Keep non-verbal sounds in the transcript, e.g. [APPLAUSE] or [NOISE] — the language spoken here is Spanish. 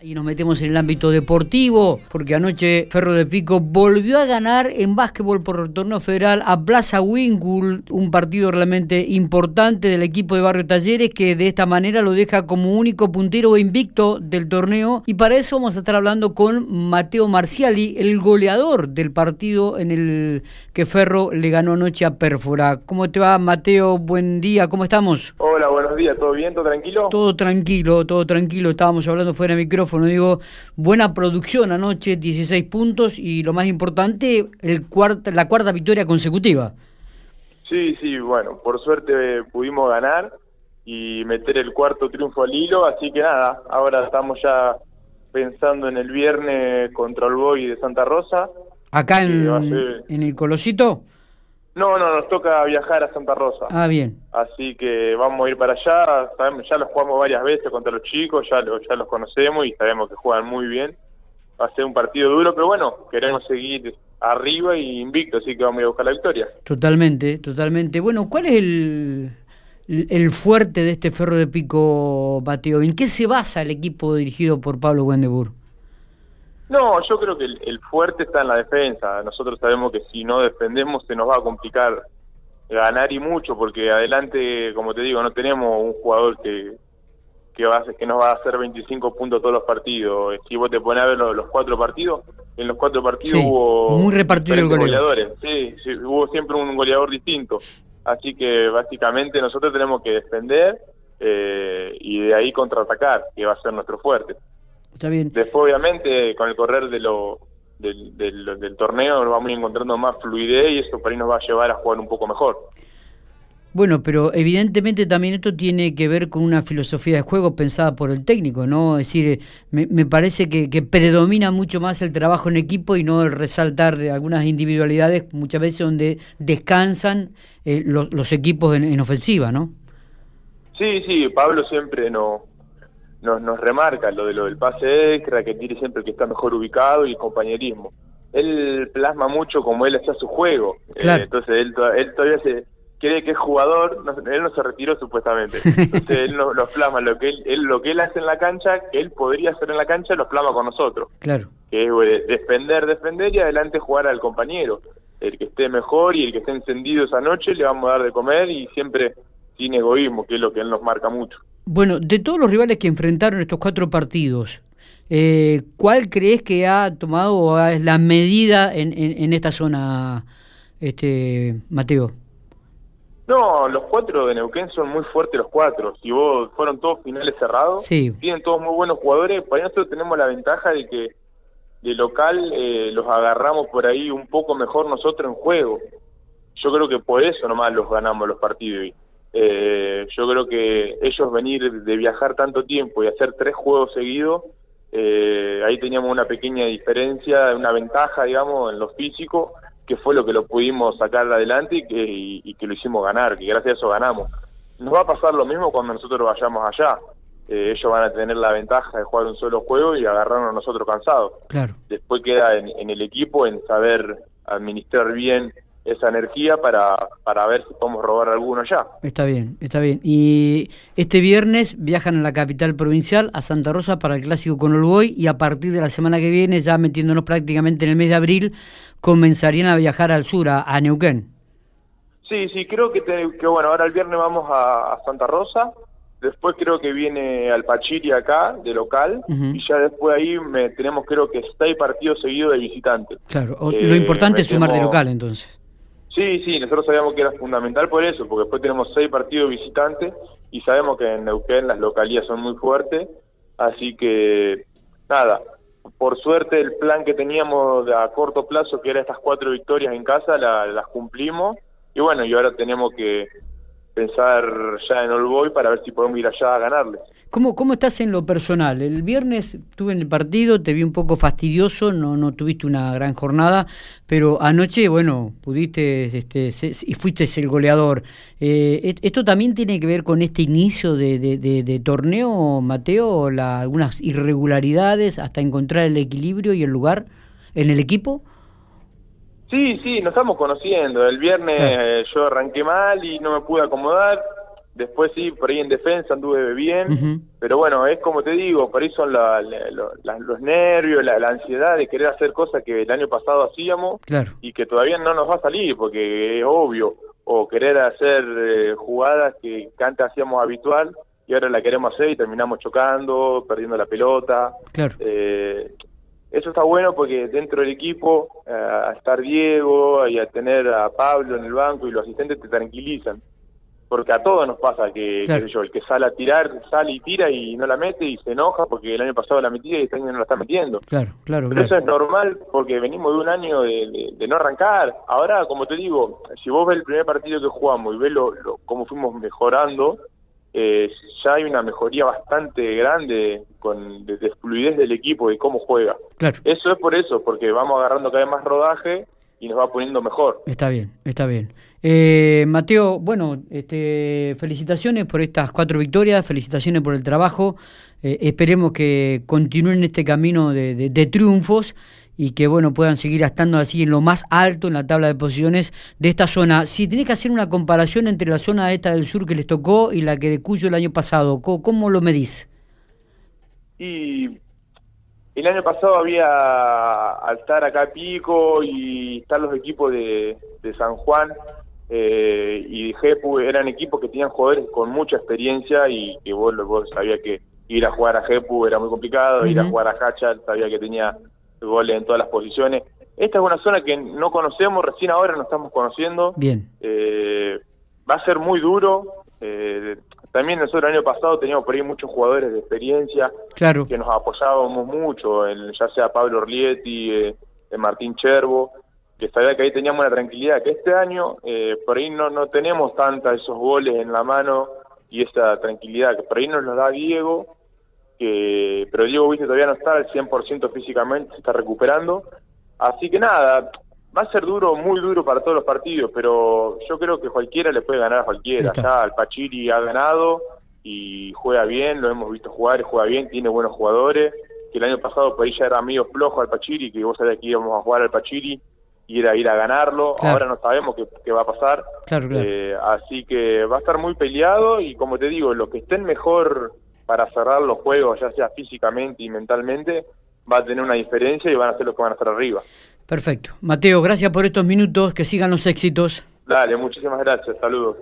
Y nos metemos en el ámbito deportivo, porque anoche Ferro de Pico volvió a ganar en básquetbol por el torneo federal a Plaza Wingul, un partido realmente importante del equipo de Barrio Talleres que de esta manera lo deja como único puntero invicto del torneo. Y para eso vamos a estar hablando con Mateo Marciali, el goleador del partido en el que Ferro le ganó anoche a Pérfora. ¿Cómo te va, Mateo? Buen día, ¿cómo estamos? Hola, días, ¿todo bien? ¿Todo tranquilo? Todo tranquilo, todo tranquilo. Estábamos hablando fuera de micrófono digo, buena producción anoche, 16 puntos y lo más importante, el la cuarta victoria consecutiva. Sí, sí, bueno, por suerte pudimos ganar y meter el cuarto triunfo al hilo, así que nada, ahora estamos ya pensando en el viernes contra el Boy de Santa Rosa. ¿Acá en, en el Colosito? No, no, nos toca viajar a Santa Rosa. Ah, bien. Así que vamos a ir para allá. Sabemos, ya los jugamos varias veces contra los chicos, ya, ya los conocemos y sabemos que juegan muy bien. Va a ser un partido duro, pero bueno, queremos seguir arriba y invicto, así que vamos a ir a buscar la victoria. Totalmente, totalmente. Bueno, ¿cuál es el, el fuerte de este Ferro de Pico, Mateo? ¿En qué se basa el equipo dirigido por Pablo Wendebur? No, yo creo que el, fuerte está en la defensa. Nosotros sabemos que si no defendemos se nos va a complicar ganar y mucho, porque adelante, como te digo, no tenemos un jugador que que, va a, que nos va a hacer 25 puntos todos los partidos. Si vos te pones a ver los, cuatro partidos, en los cuatro partidos hubo muy repartido goleadores. Sí, sí, hubo siempre un goleador distinto. Así que básicamente nosotros tenemos que defender eh, y de ahí contraatacar, que va a ser nuestro fuerte. Después, obviamente, con el correr de lo, del, del, torneo nos vamos encontrando más fluidez y eso por ahí nos va a llevar a jugar un poco mejor. Bueno, pero evidentemente también esto tiene que ver con una filosofía de juego pensada por el técnico, ¿no? Es decir, me, me parece que, que, predomina mucho más el trabajo en equipo y no el resaltar de algunas individualidades, muchas veces donde descansan eh, los, los, equipos en, en, ofensiva, ¿no? Sí, sí, Pablo siempre no, nos, nos remarca lo de lo del pase extra, que tiene siempre el que está mejor ubicado y el compañerismo. Él plasma mucho como él hacía su juego. Eh, entonces él, él todavía se cree que es jugador, él no se retiró supuestamente. [LAUGHS] Entonces él lo, plasma, lo que él, lo que él hace en la cancha, que él podría hacer en la cancha, lo plasma con nosotros. Claro. Que es eh, defender, defender y adelante jugar al compañero. El que esté mejor y el que esté encendido esa noche le vamos a dar de comer y siempre sin egoísmo, que es lo que él nos marca mucho. Bueno, de todos los rivales que enfrentaron estos cuatro partidos, eh, ¿cuál crees que ha tomado la medida en, en, esta zona, este Mateo? No, los cuatro de Neuquén son muy fuertes los cuatro. Si vos fueron todos finales cerrados, tienen todos muy buenos jugadores. Para nosotros tenemos la ventaja de que de local eh, los agarramos por ahí un poco mejor nosotros en juego. Yo creo que por eso nomás los ganamos los partidos. Eh, yo creo que ellos venir de viajar tanto tiempo y hacer tres juegos seguidos, eh, ahí teníamos una pequeña diferencia, una ventaja, digamos, en lo físico, que fue lo que lo pudimos sacar adelante y que, y, que lo hicimos ganar, que gracias a eso ganamos. Nos va a pasar lo mismo cuando nosotros vayamos allá. Eh, ellos van a tener la ventaja de jugar un solo juego y agarrarnos a nosotros cansados. Claro. Después queda en, en el equipo en saber administrar bien esa energía para, para ver si podemos robar alguno ya. Está bien, está bien. Y este viernes viajan a la capital provincial, a Santa Rosa, para el clásico con Uruguay y a partir de la semana que viene, ya metiéndonos prácticamente en el mes de abril, comenzarían a viajar al sur, a, Neuquén. Sí, sí, creo que, que, bueno, ahora el viernes vamos a, Santa Rosa, después creo que viene al Pachiri acá, de local, y ya después ahí me, tenemos creo que seis partidos seguidos de visitantes. Claro, lo eh, importante es sumar de local entonces. Sí, sí, nosotros sabíamos que era fundamental por eso, porque después tenemos seis partidos visitantes y sabemos que en Neuquén las localías son muy fuertes, así que nada, por suerte el plan que teníamos a corto plazo, que era estas cuatro victorias en casa, las cumplimos y bueno, y ahora tenemos que pensar ya en Olboy para ver si podemos ir allá a ganarle. ¿Cómo, ¿Cómo estás en lo personal? El viernes estuve en el partido, te vi un poco fastidioso, no, no tuviste una gran jornada, pero anoche, bueno, pudiste este, y fuiste el goleador. Eh, ¿Esto también tiene que ver con este inicio de, de, torneo, Mateo? La, ¿Algunas irregularidades hasta encontrar el equilibrio y el lugar en el equipo? Sí, sí, nos estamos conociendo. El viernes yo arranqué mal y no me pude acomodar. Después sí, por ahí en defensa anduve bien, pero bueno, es como te digo, por ahí son los nervios, la, ansiedad de querer hacer cosas que el año pasado hacíamos y que todavía no nos va a salir, porque es obvio, o querer hacer eh, jugadas que, antes hacíamos habitual y ahora la queremos hacer y terminamos chocando, perdiendo la pelota. Claro. Eh, eso está bueno porque dentro del equipo, eh, a estar Diego y a tener a Pablo en el banco y los asistentes te tranquilizan porque a todos nos pasa que, yo, el que sale a tirar, sale y tira y no la mete y se enoja porque el año pasado la metía y este año no la está metiendo. Claro, claro. Pero eso es normal porque venimos de un año de, no arrancar. Ahora, como te digo, si vos ves el primer partido que jugamos y ves lo, cómo fuimos mejorando, eh, ya hay una mejoría bastante grande con de, fluidez del equipo y cómo juega. Claro. Eso es por eso, porque vamos agarrando cada vez más rodaje y nos va poniendo mejor. Está bien, está bien. Eh, Mateo, bueno, este, felicitaciones por estas cuatro victorias, felicitaciones por el trabajo. Eh, esperemos que continúen este camino de, triunfos y que bueno puedan seguir estando así en lo más alto en la tabla de posiciones de esta zona. Si tenés que hacer una comparación entre la zona esta del sur que les tocó y la que de Cuyo el año pasado, ¿cómo, lo medís? Y el año pasado había, al estar acá Pico y estar los equipos de, de San Juan, eh, y Jepu eran equipos que tenían jugadores con mucha experiencia y que vos, vos sabías que ir a jugar a Jepu era muy complicado, ir a jugar a Hacha sabía que tenía goles en todas las posiciones. Esta es una zona que no conocemos, recién ahora nos estamos conociendo. Bien. Eh, va a ser muy duro. Eh, también nosotros el año pasado teníamos por ahí muchos jugadores de experiencia claro. que nos apoyábamos mucho, ya sea Pablo Orlietti, eh, Martín Cherbo que sabía que ahí teníamos la tranquilidad, que este año eh, por ahí no, no tenemos tanta esos goles en la mano y esa tranquilidad, que por ahí nos lo da Diego, que pero Diego viste todavía no está al 100% físicamente, se está recuperando, así que nada, va a ser duro, muy duro para todos los partidos, pero yo creo que cualquiera le puede ganar a cualquiera, ya el Pachiri ha ganado y juega bien, lo hemos visto jugar, juega bien, tiene buenos jugadores, que el año pasado por ahí ya era medio flojo al Pachiri, que vos sabías que íbamos a jugar al Pachiri, ir a ir a ganarlo. Ahora no sabemos qué, va a pasar. Eh, así que va a estar muy peleado y como te digo, los que estén mejor para cerrar los juegos, ya sea físicamente y mentalmente, va a tener una diferencia y van a ser los que van a estar arriba. Perfecto. Mateo, gracias por estos minutos, que sigan los éxitos. Dale, muchísimas gracias, saludos.